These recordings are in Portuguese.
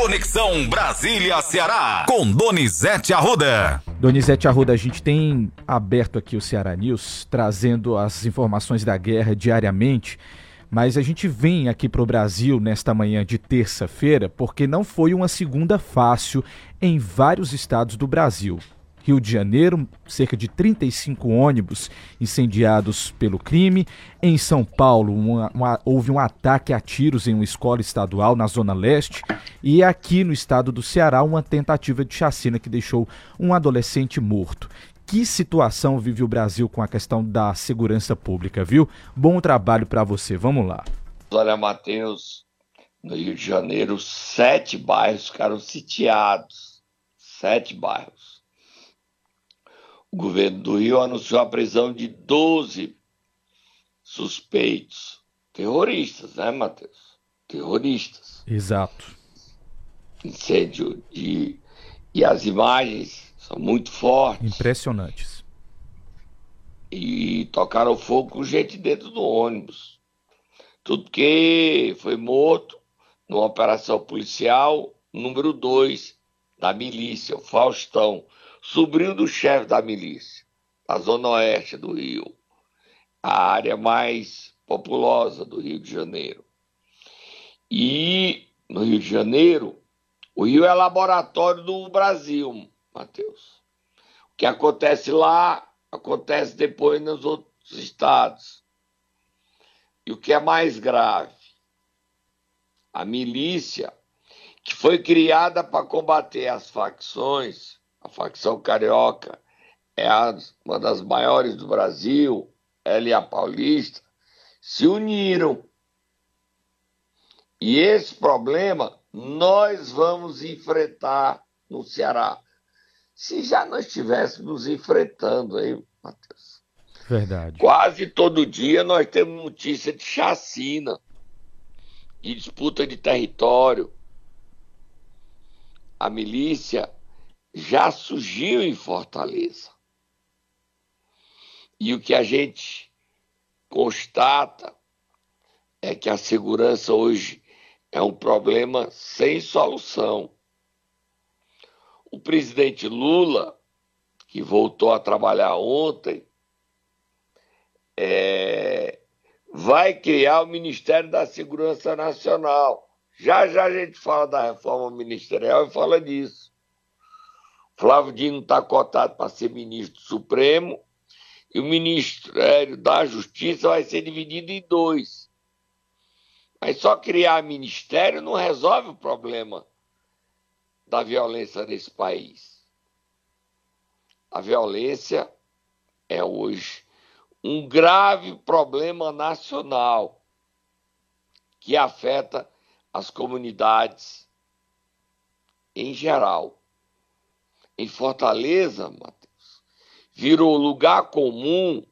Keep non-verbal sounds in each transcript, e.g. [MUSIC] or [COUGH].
Conexão Brasília-Ceará, com Donizete Arruda. Donizete Arruda, a gente tem aberto aqui o Ceará News, trazendo as informações da guerra diariamente, mas a gente vem aqui para o Brasil nesta manhã de terça-feira porque não foi uma segunda fácil em vários estados do Brasil. Rio de Janeiro, cerca de 35 ônibus incendiados pelo crime. Em São Paulo, uma, uma, houve um ataque a tiros em uma escola estadual na Zona Leste. E aqui no estado do Ceará, uma tentativa de chacina que deixou um adolescente morto. Que situação vive o Brasil com a questão da segurança pública, viu? Bom trabalho para você. Vamos lá. Olha, Matheus, no Rio de Janeiro, sete bairros ficaram sitiados. Sete bairros o governo do Rio anunciou a prisão de 12 suspeitos. Terroristas, né, Matheus? Terroristas. Exato. Incêndio de. E as imagens são muito fortes. Impressionantes. E tocaram fogo com gente dentro do ônibus. Tudo que foi morto numa operação policial número 2 da milícia, o Faustão sobrinho do chefe da milícia, da zona oeste do Rio, a área mais populosa do Rio de Janeiro. E no Rio de Janeiro, o Rio é laboratório do Brasil, Matheus. O que acontece lá, acontece depois nos outros estados. E o que é mais grave, a milícia, que foi criada para combater as facções, a facção carioca é uma das maiores do Brasil, ela e a paulista, se uniram. E esse problema nós vamos enfrentar no Ceará. Se já nós estivéssemos enfrentando aí, Matheus. Verdade. Quase todo dia nós temos notícia de chacina, de disputa de território. A milícia já surgiu em Fortaleza. E o que a gente constata é que a segurança hoje é um problema sem solução. O presidente Lula, que voltou a trabalhar ontem, é, vai criar o Ministério da Segurança Nacional. Já já a gente fala da reforma ministerial e fala disso. Flávio Dino está cotado para ser ministro supremo e o Ministério da Justiça vai ser dividido em dois. Mas só criar ministério não resolve o problema da violência nesse país. A violência é hoje um grave problema nacional que afeta as comunidades em geral em Fortaleza, Matheus, virou lugar comum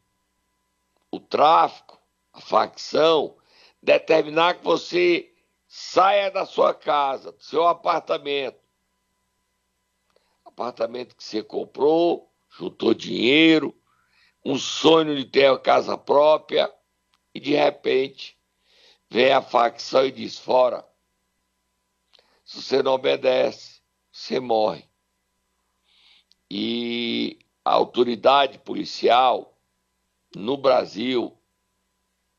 o tráfico, a facção, determinar que você saia da sua casa, do seu apartamento. Apartamento que você comprou, juntou dinheiro, um sonho de ter a casa própria, e de repente vem a facção e diz: fora. Se você não obedece, você morre e a autoridade policial no Brasil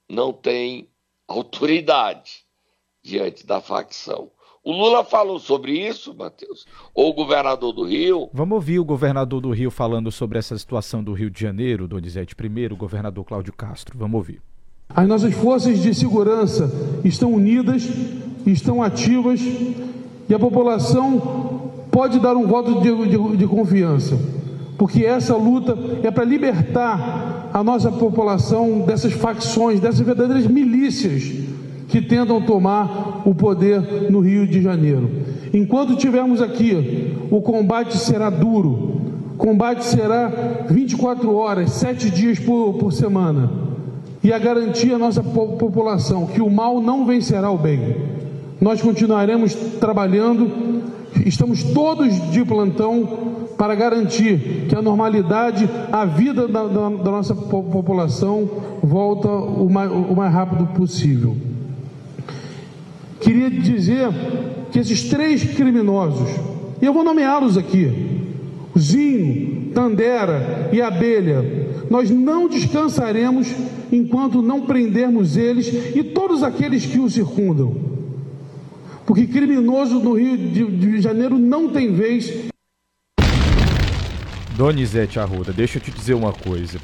não tem autoridade diante da facção. O Lula falou sobre isso, Matheus? Ou o governador do Rio? Vamos ouvir o governador do Rio falando sobre essa situação do Rio de Janeiro, Donizete. Primeiro, o governador Cláudio Castro. Vamos ouvir. As nossas forças de segurança estão unidas, estão ativas e a população pode dar um voto de, de, de confiança, porque essa luta é para libertar a nossa população dessas facções, dessas verdadeiras milícias que tentam tomar o poder no Rio de Janeiro. Enquanto tivermos aqui, o combate será duro, combate será 24 horas, 7 dias por, por semana. E a garantia à nossa população que o mal não vencerá o bem. Nós continuaremos trabalhando Estamos todos de plantão para garantir que a normalidade, a vida da, da, da nossa população volta o mais, o mais rápido possível. queria dizer que esses três criminosos, e eu vou nomeá-los aqui, Zinho, Tandera e Abelha, nós não descansaremos enquanto não prendermos eles e todos aqueles que os circundam. Porque criminoso no Rio de Janeiro não tem vez. Donizete Arruda, deixa eu te dizer uma coisa.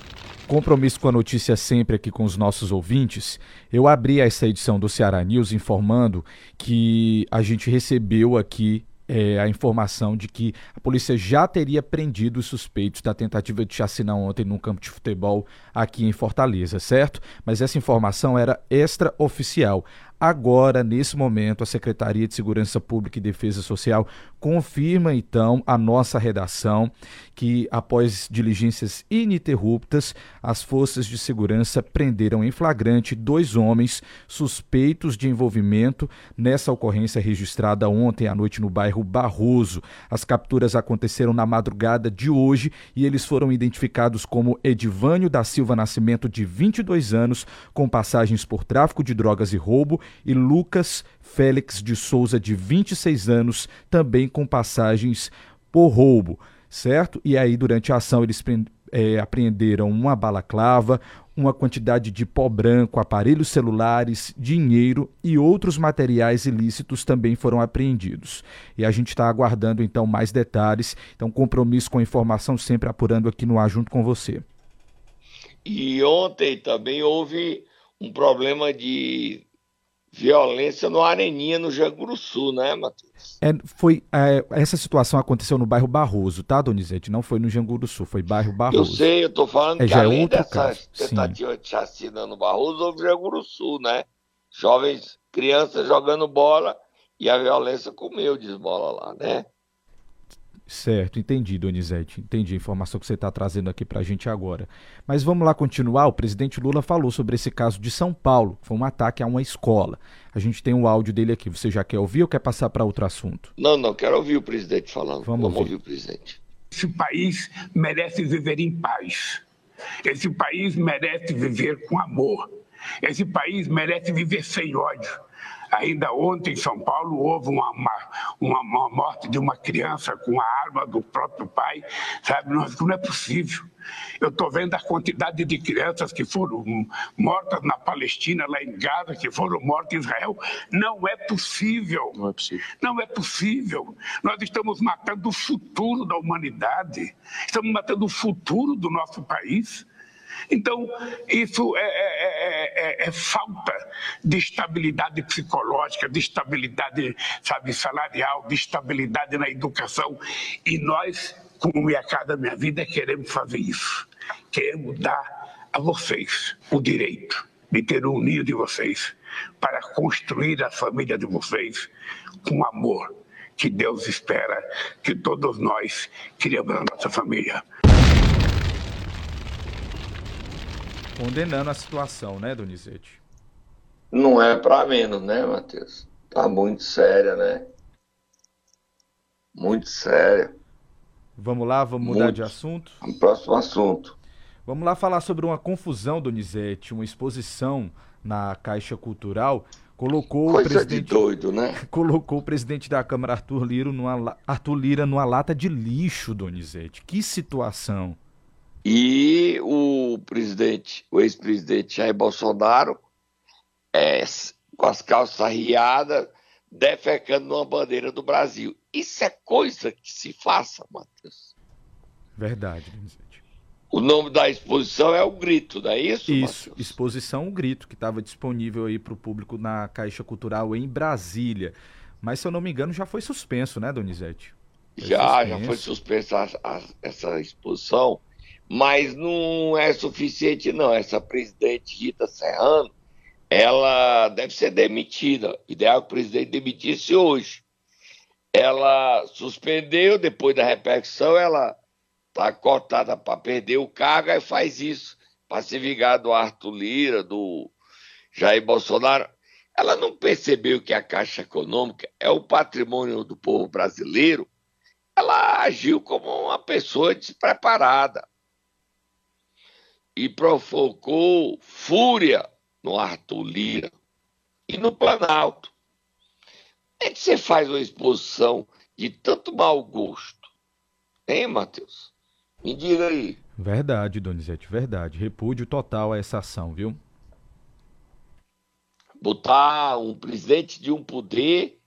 Compromisso com a notícia sempre aqui com os nossos ouvintes. Eu abri essa edição do Ceará News informando que a gente recebeu aqui é, a informação de que a polícia já teria prendido os suspeitos da tentativa de chacina ontem num campo de futebol aqui em Fortaleza, certo? Mas essa informação era extraoficial. Agora, nesse momento, a Secretaria de Segurança Pública e Defesa Social confirma então a nossa redação que, após diligências ininterruptas, as forças de segurança prenderam em flagrante dois homens suspeitos de envolvimento nessa ocorrência registrada ontem à noite no bairro Barroso. As capturas aconteceram na madrugada de hoje e eles foram identificados como Edivânio da Silva Nascimento, de 22 anos, com passagens por tráfico de drogas e roubo e Lucas Félix de Souza, de 26 anos, também com passagens por roubo, certo? E aí, durante a ação, eles é, apreenderam uma balaclava, uma quantidade de pó branco, aparelhos celulares, dinheiro e outros materiais ilícitos também foram apreendidos. E a gente está aguardando então mais detalhes. Então, compromisso com a informação sempre apurando aqui no ar junto com você. E ontem também houve um problema de violência no Areninha, no Janguruçu, né, Matheus? É, foi, é, essa situação aconteceu no bairro Barroso, tá, Donizete? Não foi no Janguruçu, foi bairro Barroso. Eu sei, eu tô falando é, que é além é dessa tentativa de chacina no Barroso, houve Janguruçu, né? Jovens, crianças jogando bola e a violência comeu de bola lá, né? Certo, entendi, Donizete. Entendi a informação que você está trazendo aqui para a gente agora. Mas vamos lá continuar. O presidente Lula falou sobre esse caso de São Paulo, que foi um ataque a uma escola. A gente tem um áudio dele aqui. Você já quer ouvir ou quer passar para outro assunto? Não, não, quero ouvir o presidente falando. Vamos, vamos ouvir. ouvir o presidente. Esse país merece viver em paz. Esse país merece viver com amor. Esse país merece viver sem ódio. Ainda ontem em São Paulo houve uma, uma, uma morte de uma criança com a arma do próprio pai, sabe? Não, não é possível. Eu estou vendo a quantidade de crianças que foram mortas na Palestina, lá em Gaza, que foram mortas em Israel. Não é possível. Não é possível. Não é possível. Nós estamos matando o futuro da humanidade. Estamos matando o futuro do nosso país. Então, isso é, é, é, é, falta de estabilidade psicológica, de estabilidade sabe, salarial, de estabilidade na educação. E nós, como Minha Casa Minha Vida, queremos fazer isso. Queremos dar a vocês o direito de ter um ninho de vocês para construir a família de vocês com amor que Deus espera que todos nós criamos a nossa família. Condenando a situação, né, Donizete? Não é para menos, né, Matheus? Tá muito séria, né? Muito séria. Vamos lá, vamos mudar muito. de assunto? Próximo assunto. Vamos lá falar sobre uma confusão, Donizete, uma exposição na Caixa Cultural colocou Coisa o presidente de doido, né? [LAUGHS] Colocou o presidente da Câmara Arthur Lira numa Arthur Lira numa lata de lixo, Donizete. Que situação. E o presidente, o ex-presidente Jair Bolsonaro, é, com as calças riadas, defecando numa bandeira do Brasil. Isso é coisa que se faça, Matheus. Verdade, presidente. O nome da exposição é o Grito, não é isso? Isso, Matheus? exposição O Grito, que estava disponível aí para o público na Caixa Cultural em Brasília. Mas, se eu não me engano, já foi suspenso, né, Donizete? Foi já, suspenso. já foi suspensa essa exposição mas não é suficiente não. Essa presidente Rita Serrano, ela deve ser demitida. Ideal que o presidente demitisse hoje. Ela suspendeu, depois da repercussão, ela está cotada para perder o cargo e faz isso para se vingar do Arthur Lira, do Jair Bolsonaro. Ela não percebeu que a Caixa Econômica é o patrimônio do povo brasileiro. Ela agiu como uma pessoa despreparada e provocou fúria no Arthur Lira e no Planalto. é que você faz uma exposição de tanto mau gosto? Hein, Matheus? Me diga aí. Verdade, Donizete, verdade. Repúdio total a essa ação, viu? Botar um presidente de um poder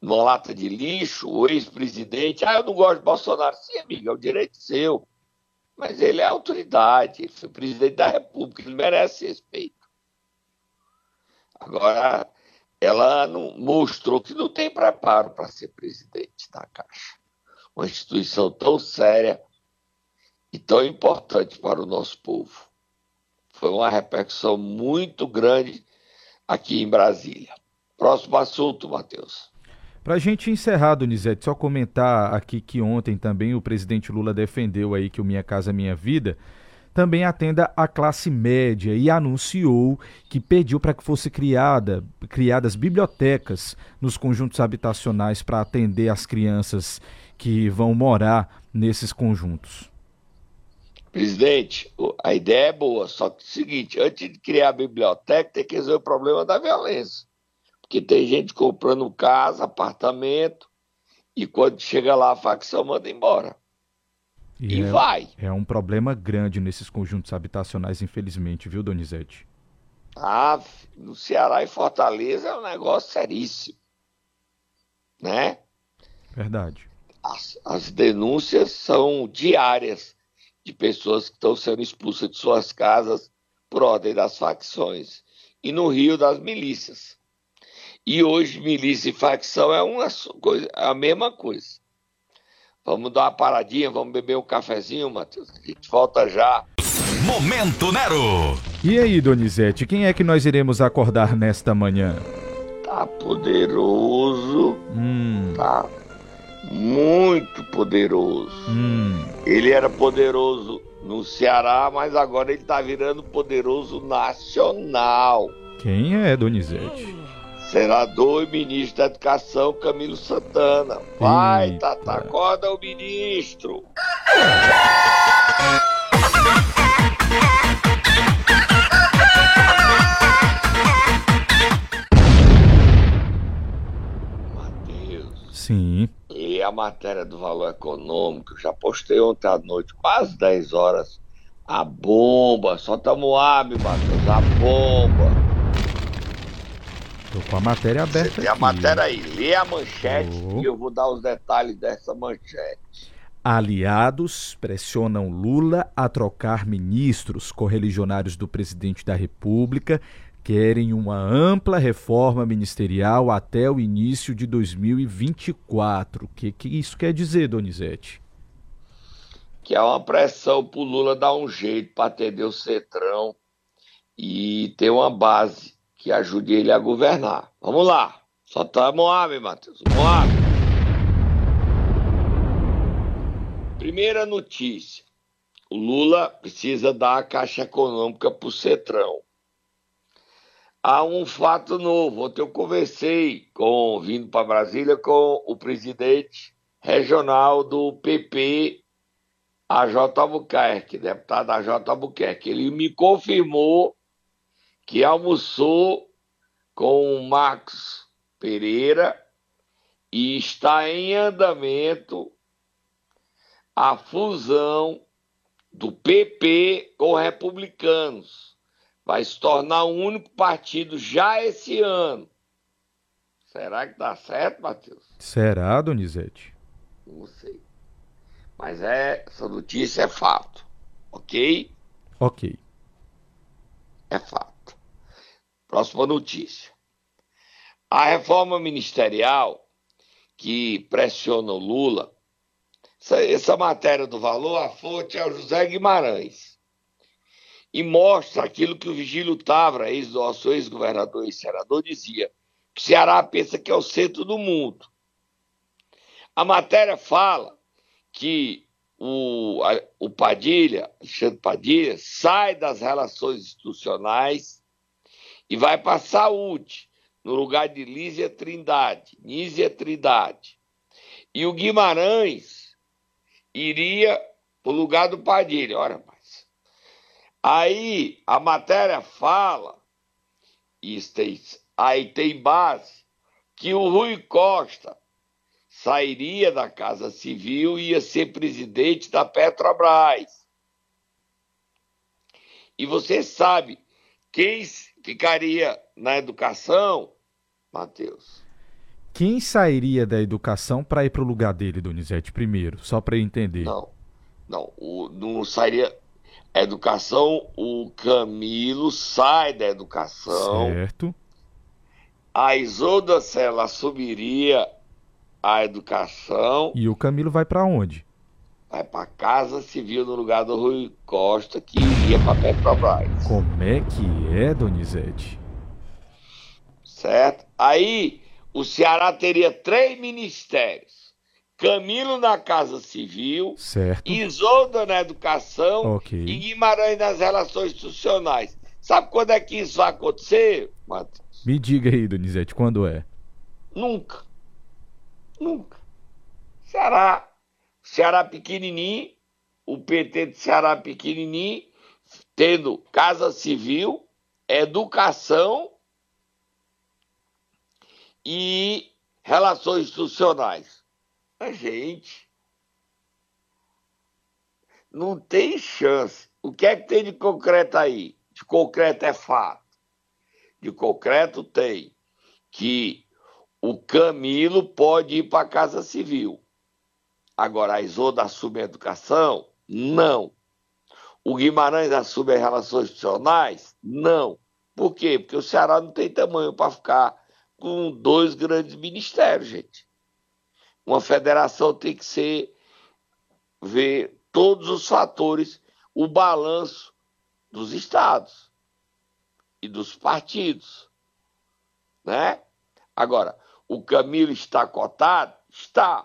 numa lata de lixo, o ex-presidente. Ah, eu não gosto de Bolsonaro. Sim, amigo, é o direito seu. Mas ele é autoridade, ele foi presidente da República, ele merece respeito. Agora, ela não, mostrou que não tem preparo para ser presidente da Caixa. Uma instituição tão séria e tão importante para o nosso povo. Foi uma repercussão muito grande aqui em Brasília. Próximo assunto, Matheus. Para a gente encerrar, Donizete, só comentar aqui que ontem também o presidente Lula defendeu aí que o Minha Casa Minha Vida também atenda a classe média e anunciou que pediu para que fosse criada, criadas bibliotecas nos conjuntos habitacionais para atender as crianças que vão morar nesses conjuntos. Presidente, a ideia é boa, só que é o seguinte, antes de criar a biblioteca, tem que resolver o problema da violência. Porque tem gente comprando casa, apartamento, e quando chega lá a facção manda embora. E, e é, vai. É um problema grande nesses conjuntos habitacionais, infelizmente, viu, Donizete? Ah, no Ceará e Fortaleza é um negócio seríssimo. Né? Verdade. As, as denúncias são diárias de pessoas que estão sendo expulsas de suas casas por ordem das facções. E no Rio das milícias. E hoje milícia e facção é uma coisa, é a mesma coisa. Vamos dar uma paradinha, vamos beber um cafezinho, Matheus. A gente volta já. Momento Nero. E aí, Donizete, quem é que nós iremos acordar nesta manhã? Tá poderoso. Hum. Tá muito poderoso. Hum. Ele era poderoso no Ceará, mas agora ele tá virando poderoso nacional. Quem é, Donizete? Senador e ministro da Educação Camilo Santana. Vai, Eita. Tata, acorda o ministro. Matheus. Sim. E a matéria do valor econômico, já postei ontem à noite, quase 10 horas. A bomba, solta Moab, Matheus, a bomba. Tô com a matéria aberta. Você tem a matéria aí. Lê a manchete oh. e eu vou dar os detalhes dessa manchete. Aliados pressionam Lula a trocar ministros. Correligionários do presidente da República querem uma ampla reforma ministerial até o início de 2024. O que, que isso quer dizer, Donizete? Que é uma pressão para o Lula dar um jeito para atender o Cetrão e ter uma base que ajude ele a governar. Vamos lá. Só tá Moab, Matheus. Moab. Primeira notícia. Lula precisa dar a caixa econômica para o Cetrão. Há um fato novo. Ontem eu conversei, com, vindo para Brasília, com o presidente regional do PP, AJ Albuquerque, deputado AJ Albuquerque. Ele me confirmou que almoçou com o Marcos Pereira e está em andamento a fusão do PP com republicanos. Vai se tornar um único partido já esse ano. Será que dá certo, Matheus? Será, Donizete? Não sei. Mas é, essa notícia é fato. Ok? Ok. É fato. Próxima notícia. A reforma ministerial que pressiona o Lula, essa, essa matéria do valor, a fonte é o José Guimarães. E mostra aquilo que o Vigílio Tavra, ex nosso ex-governador e senador, dizia: que Ceará pensa que é o centro do mundo. A matéria fala que o, o Padilha, Alexandre Padilha, sai das relações institucionais e vai para saúde, no lugar de Lísia Trindade, Nízia Trindade. E o Guimarães iria para o lugar do Padilha, olha mais. Aí a matéria fala, tem, aí tem base, que o Rui Costa sairia da Casa Civil e ia ser presidente da Petrobras. E você sabe quem ficaria na educação, Matheus? Quem sairia da educação para ir para o lugar dele, Donizete, primeiro, só para entender? Não, não, o, não sairia. Educação, o Camilo sai da educação. Certo. A Isolda Sela assumiria a educação. E o Camilo vai para onde? Vai para Casa Civil no lugar do Rui Costa, que iria para Petrobras. Como é que é, Donizete? Certo? Aí o Ceará teria três ministérios. Camilo na Casa Civil, certo. Isolda na Educação okay. e Guimarães nas Relações Institucionais. Sabe quando é que isso vai acontecer, Matheus? Me diga aí, Donizete, quando é? Nunca. Nunca. Ceará. Ceará pequenininho, o PT de Ceará pequenininho, tendo Casa Civil, Educação e Relações Institucionais. A gente não tem chance. O que é que tem de concreto aí? De concreto é fato. De concreto tem que o Camilo pode ir para a Casa Civil. Agora, a Isolda assume a educação? Não. O Guimarães assume as relações institucionais? Não. Por quê? Porque o Ceará não tem tamanho para ficar com dois grandes ministérios, gente. Uma federação tem que ser ver todos os fatores, o balanço dos estados e dos partidos, né? Agora, o Camilo está cotado? Está.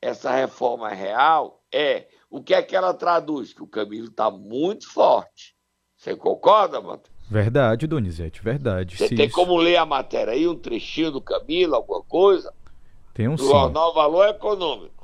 Essa reforma real? É. O que é que ela traduz? Que o Camilo está muito forte. Você concorda, Matheus? Verdade, Donizete, verdade. Você tem isso... como ler a matéria aí, um trechinho do Camilo, alguma coisa? Tem um do Jornal Valor Econômico.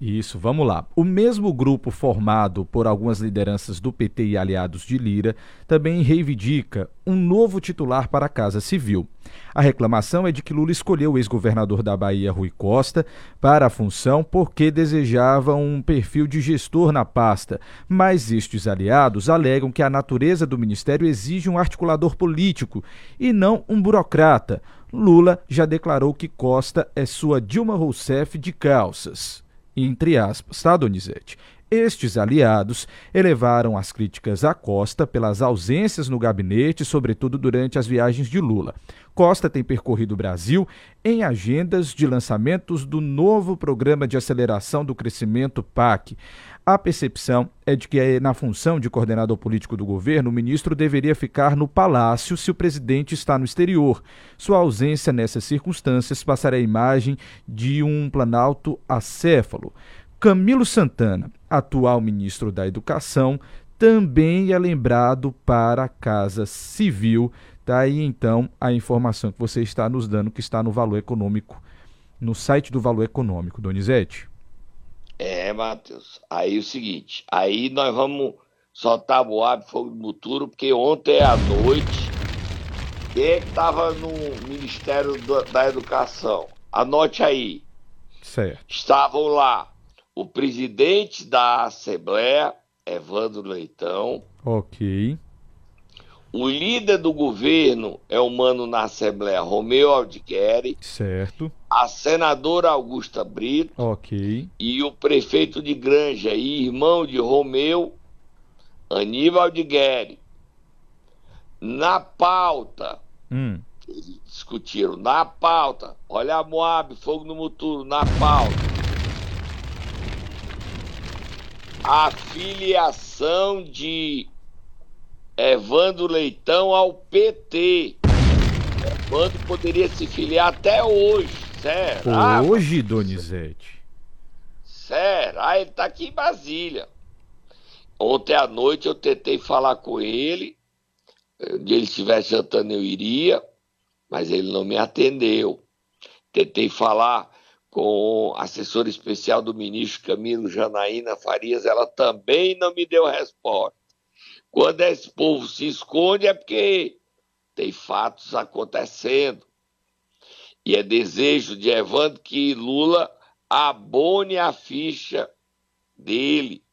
Isso, vamos lá. O mesmo grupo formado por algumas lideranças do PT e aliados de Lira também reivindica um novo titular para a Casa Civil. A reclamação é de que Lula escolheu o ex-governador da Bahia, Rui Costa, para a função porque desejava um perfil de gestor na pasta, mas estes aliados alegam que a natureza do ministério exige um articulador político e não um burocrata. Lula já declarou que Costa é sua Dilma Rousseff de calças entre aspas, tá, Donizete? Estes aliados elevaram as críticas a Costa pelas ausências no gabinete, sobretudo durante as viagens de Lula. Costa tem percorrido o Brasil em agendas de lançamentos do novo Programa de Aceleração do Crescimento PAC. A percepção é de que, na função de coordenador político do governo, o ministro deveria ficar no palácio se o presidente está no exterior. Sua ausência nessas circunstâncias passará a imagem de um planalto acéfalo. Camilo Santana, atual ministro da Educação, também é lembrado para a Casa Civil. Tá aí então a informação que você está nos dando, que está no Valor Econômico, no site do Valor Econômico, Donizete. É, Matheus. Aí o seguinte, aí nós vamos soltar Boab Fogo do Muturo, porque ontem à noite, quem estava no Ministério da Educação? Anote aí. Certo. Estavam lá o presidente da Assembleia, Evandro Leitão. Ok. O líder do governo é o mano na Assembleia, Romeu Aldigueri. Certo. A senadora Augusta Brito. Ok. E o prefeito de Granja e irmão de Romeu, Aníbal Aldigueri. Na pauta, hum. eles discutiram, na pauta, olha a Moab, fogo no muturo, na pauta a filiação de Evandro Leitão ao PT. Evandro poderia se filiar até hoje, será? Hoje, Donizete? Será? Ele está aqui em Brasília. Ontem à noite eu tentei falar com ele. Se ele estivesse jantando, eu iria, mas ele não me atendeu. Tentei falar com assessor especial do ministro Camilo Janaína Farias, ela também não me deu resposta. Quando esse povo se esconde é porque tem fatos acontecendo. E é desejo de Evandro que Lula abone a ficha dele.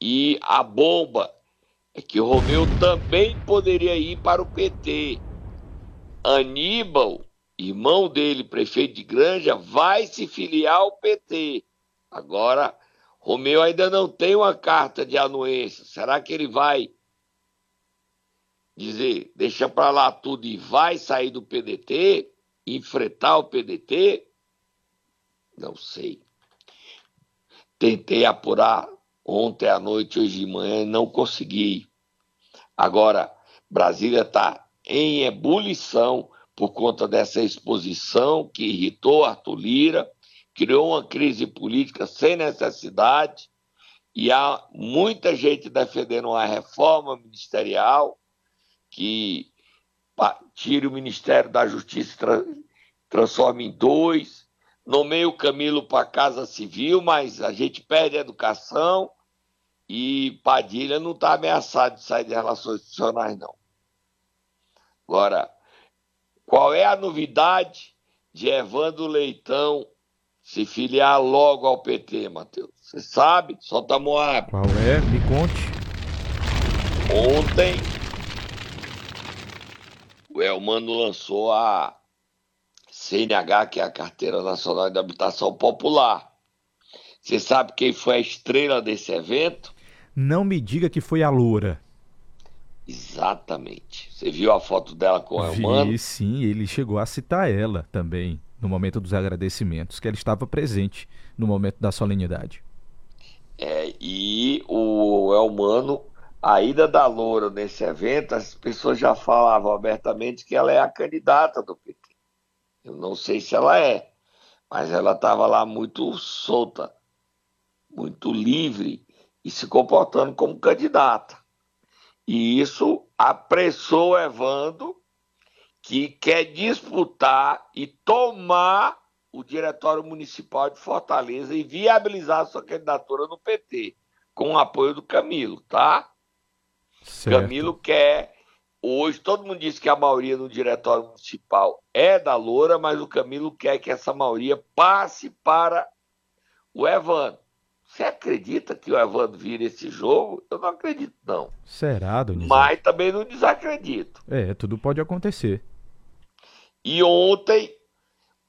E a bomba é que Romeu também poderia ir para o PT. Aníbal, irmão dele, prefeito de Granja, vai se filiar ao PT. Agora, Romeu ainda não tem uma carta de anuência. Será que ele vai dizer, deixa para lá tudo e vai sair do PDT? Enfrentar o PDT? Não sei. Tentei apurar ontem à noite, hoje de manhã, não consegui. Agora, Brasília está em ebulição por conta dessa exposição que irritou Arthur Lira, criou uma crise política sem necessidade, e há muita gente defendendo uma reforma ministerial que tire o Ministério da Justiça e transforme em dois, nomeia o Camilo para a Casa Civil, mas a gente perde a educação e Padilha não está ameaçado de sair de relações institucionais, não. Agora, qual é a novidade de Evandro Leitão se filiar logo ao PT, Matheus? Você sabe? Solta a Moab. Qual é? Me conte. Ontem, o Elmano lançou a CNH, que é a Carteira Nacional de Habitação Popular. Você sabe quem foi a estrela desse evento? Não me diga que foi a Loura. Exatamente. Você viu a foto dela com o Elmano? Vi, sim, ele chegou a citar ela também no momento dos agradecimentos, que ela estava presente no momento da solenidade. É, e o Elmano, a ida da Loura nesse evento, as pessoas já falavam abertamente que ela é a candidata do PT. Eu não sei se ela é, mas ela estava lá muito solta, muito livre e se comportando como candidata. E isso apressou Evandro, que quer disputar e tomar o Diretório Municipal de Fortaleza e viabilizar sua candidatura no PT, com o apoio do Camilo, tá? Certo. Camilo quer. Hoje, todo mundo diz que a maioria no Diretório Municipal é da Loura, mas o Camilo quer que essa maioria passe para o Evandro. Você acredita que o Evandro vira esse jogo? Eu não acredito, não. Será, Donizete? Mas também não desacredito. É, tudo pode acontecer. E ontem,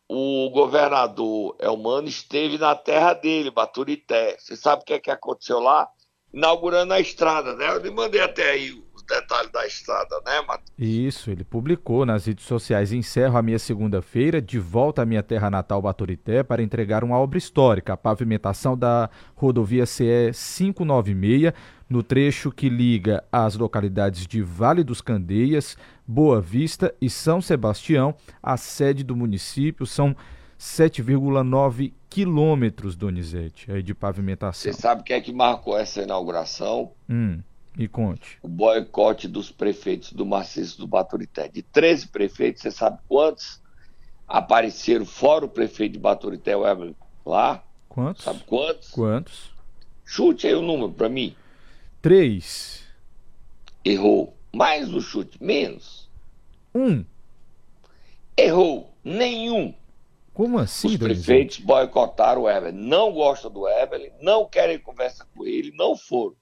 o governador Elmano esteve na terra dele, Baturité. Você sabe o que, é que aconteceu lá? Inaugurando a estrada, né? Eu lhe mandei até aí detalhe da estrada, né, Matheus? Isso, ele publicou nas redes sociais. Encerro a minha segunda-feira, de volta à minha terra natal, Baturité, para entregar uma obra histórica, a pavimentação da rodovia CE 596, no trecho que liga as localidades de Vale dos Candeias, Boa Vista e São Sebastião, a sede do município. São 7,9 quilômetros, Donizete, aí de pavimentação. Você sabe quem é que marcou essa inauguração? Hum. Me conte. O boicote dos prefeitos do maciço do Baturité. De 13 prefeitos, você sabe quantos apareceram fora o prefeito de Baturité, o Evelyn, lá? Quantos? Sabe quantos? Quantos? Chute aí o número para mim. Três. Errou. Mais do chute, menos. Um. Errou. Nenhum. Como assim, Os prefeitos boicotaram o Evelyn. Não gostam do Evelyn, não querem conversa com ele, não foram.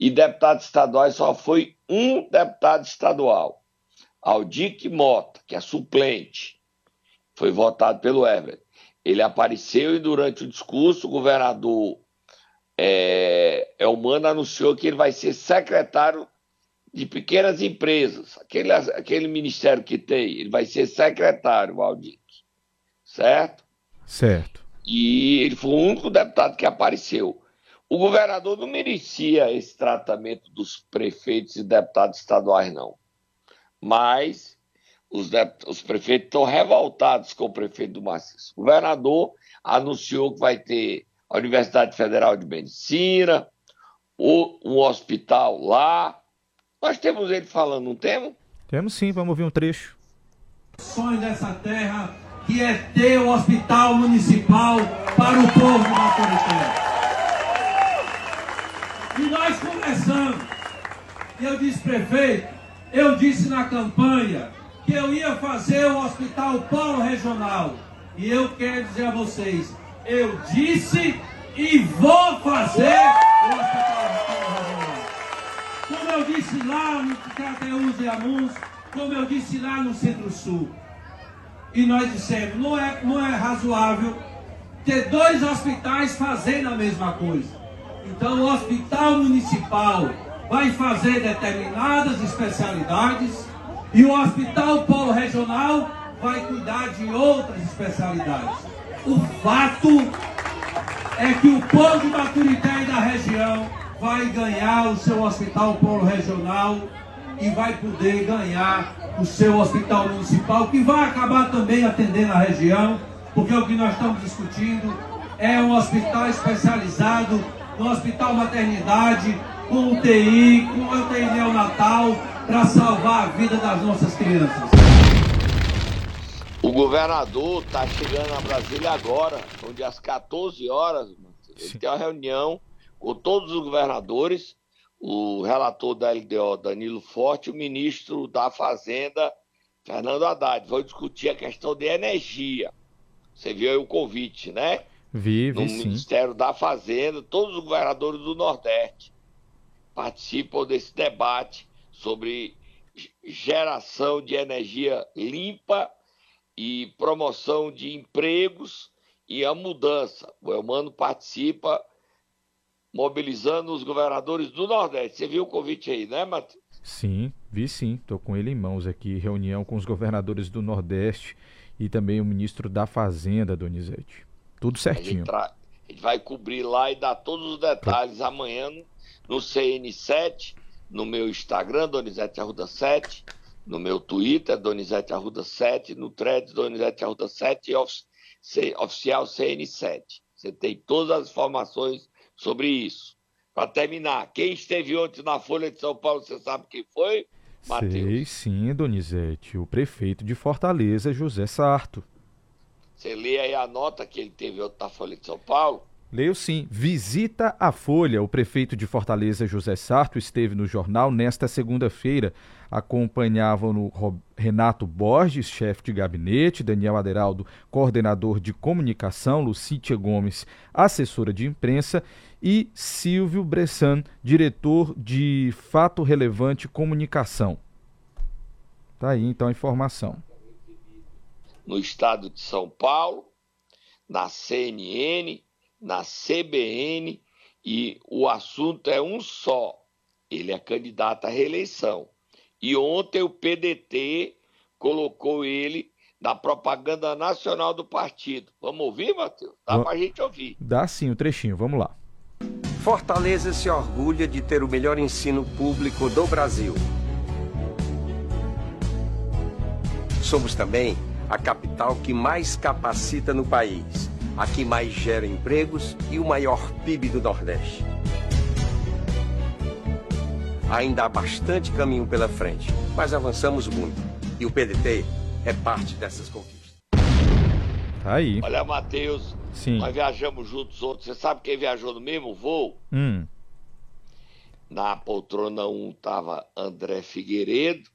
E deputados estaduais só foi um deputado estadual, Aldic Mota, que é suplente, foi votado pelo Everett. Ele apareceu e durante o discurso o governador é, Elmano anunciou que ele vai ser secretário de pequenas empresas, aquele, aquele ministério que tem, ele vai ser secretário, Valdir. Certo? Certo. E ele foi o único deputado que apareceu. O governador não merecia esse tratamento dos prefeitos e deputados estaduais, não. Mas os, os prefeitos estão revoltados com o prefeito do Maciço. O governador anunciou que vai ter a Universidade Federal de Medicina, um hospital lá. Nós temos ele falando, não temos? Temos sim, vamos ouvir um trecho. O sonho dessa terra que é ter um hospital municipal para o povo da Baturité. E nós conversamos. E eu disse, prefeito, eu disse na campanha que eu ia fazer o Hospital Polo Regional. E eu quero dizer a vocês, eu disse e vou fazer o Hospital Polo Regional. Como eu disse lá no Crateus e Amuns, como eu disse lá no Centro-Sul. E nós dissemos, não é, não é razoável ter dois hospitais fazendo a mesma coisa. Então o hospital municipal vai fazer determinadas especialidades e o Hospital Polo Regional vai cuidar de outras especialidades. O fato é que o povo de Baturité e da região vai ganhar o seu Hospital Polo Regional e vai poder ganhar o seu Hospital Municipal, que vai acabar também atendendo a região, porque o que nós estamos discutindo é um hospital especializado no Hospital Maternidade, com UTI, com UTI neonatal, para salvar a vida das nossas crianças. O governador está chegando a Brasília agora, onde às 14 horas ele tem uma reunião com todos os governadores, o relator da LDO, Danilo Forte, o ministro da Fazenda, Fernando Haddad. Vão discutir a questão de energia. Você viu aí o convite, né? Vi, vi no sim. Ministério da Fazenda, todos os governadores do Nordeste participam desse debate sobre geração de energia limpa e promoção de empregos e a mudança. O Elmano participa mobilizando os governadores do Nordeste. Você viu o convite aí, né, Matheus? Sim, vi sim. Estou com ele em mãos aqui. Reunião com os governadores do Nordeste e também o ministro da Fazenda, Donizete. Tudo certinho. A gente, vai cobrir lá e dar todos os detalhes amanhã no CN7, no meu Instagram, Donizete Arruda 7, no meu Twitter, Donizete Arruda 7, no Threads, Donizete Arruda 7 e oficial CN7. Você tem todas as informações sobre isso. Para terminar, quem esteve ontem na Folha de São Paulo, você sabe quem foi? Mateus. Sei sim, Donizete, o prefeito de Fortaleza, José Sarto. Você lê aí a nota que ele teve na Folha de São Paulo? Leio sim. Visita a Folha. O prefeito de Fortaleza, José Sarto, esteve no jornal nesta segunda-feira. Acompanhavam-no Renato Borges, chefe de gabinete, Daniel Aderaldo, coordenador de comunicação, Lucítia Gomes, assessora de imprensa, e Silvio Bressan, diretor de Fato Relevante Comunicação. Tá aí então a informação. No estado de São Paulo, na CNN, na CBN e o assunto é um só. Ele é candidato à reeleição. E ontem o PDT colocou ele na propaganda nacional do partido. Vamos ouvir, Matheus? Dá para a gente ouvir. Dá sim o um trechinho, vamos lá. Fortaleza se orgulha de ter o melhor ensino público do Brasil. Somos também a capital que mais capacita no país a que mais gera empregos e o maior PIB do Nordeste. Ainda há bastante caminho pela frente, mas avançamos muito. E o PDT é parte dessas conquistas. Tá aí. Olha, Matheus, Sim. nós viajamos juntos outros. Você sabe quem viajou no mesmo voo? Hum. Na poltrona 1 estava André Figueiredo,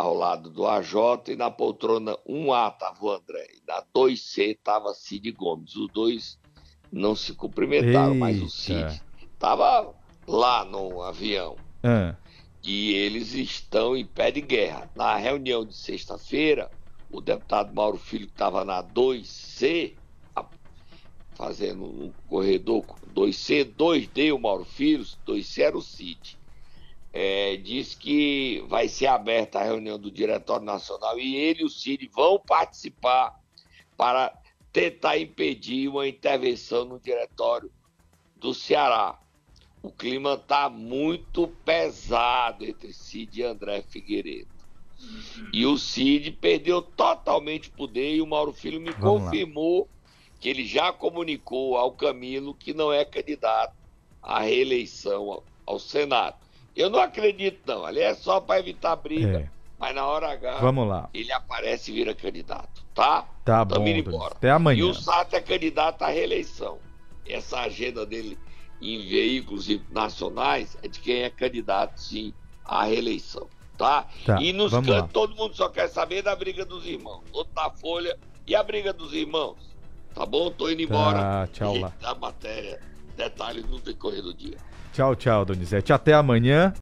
ao lado do AJ, e na poltrona 1A estava o André, e na 2C estava Cid Gomes. Os dois não se cumprimentaram, Eita. mas o Cid estava lá no avião. É. E eles estão em pé de guerra. Na reunião de sexta-feira, o deputado Mauro Filho, que estava na 2C, fazendo um corredor 2C, 2D, o Mauro Filho, 2C era o Cid é, diz que vai ser aberta a reunião do Diretório Nacional e ele e o Cid vão participar para tentar impedir uma intervenção no Diretório do Ceará. O clima está muito pesado entre Cid e André Figueiredo. E o Cid perdeu totalmente o poder e o Mauro Filho me Vamos confirmou lá. que ele já comunicou ao Camilo que não é candidato à reeleição ao Senado. Eu não acredito, não. Ali é só para evitar briga. É. Mas na hora H, Vamos lá. ele aparece e vira candidato, tá? Tá Tamo bom. Indo embora. Até amanhã. E o Sato é candidato à reeleição. Essa agenda dele em veículos nacionais é de quem é candidato, sim, à reeleição. tá? Tá, e nos vamos lá. cantos todo mundo só quer saber da briga dos irmãos. Outro na Folha e a briga dos irmãos. Tá bom? Tô indo embora. Tá, tchau lá. A matéria, detalhes no decorrer do dia. Tchau, tchau, Donizete. Até amanhã.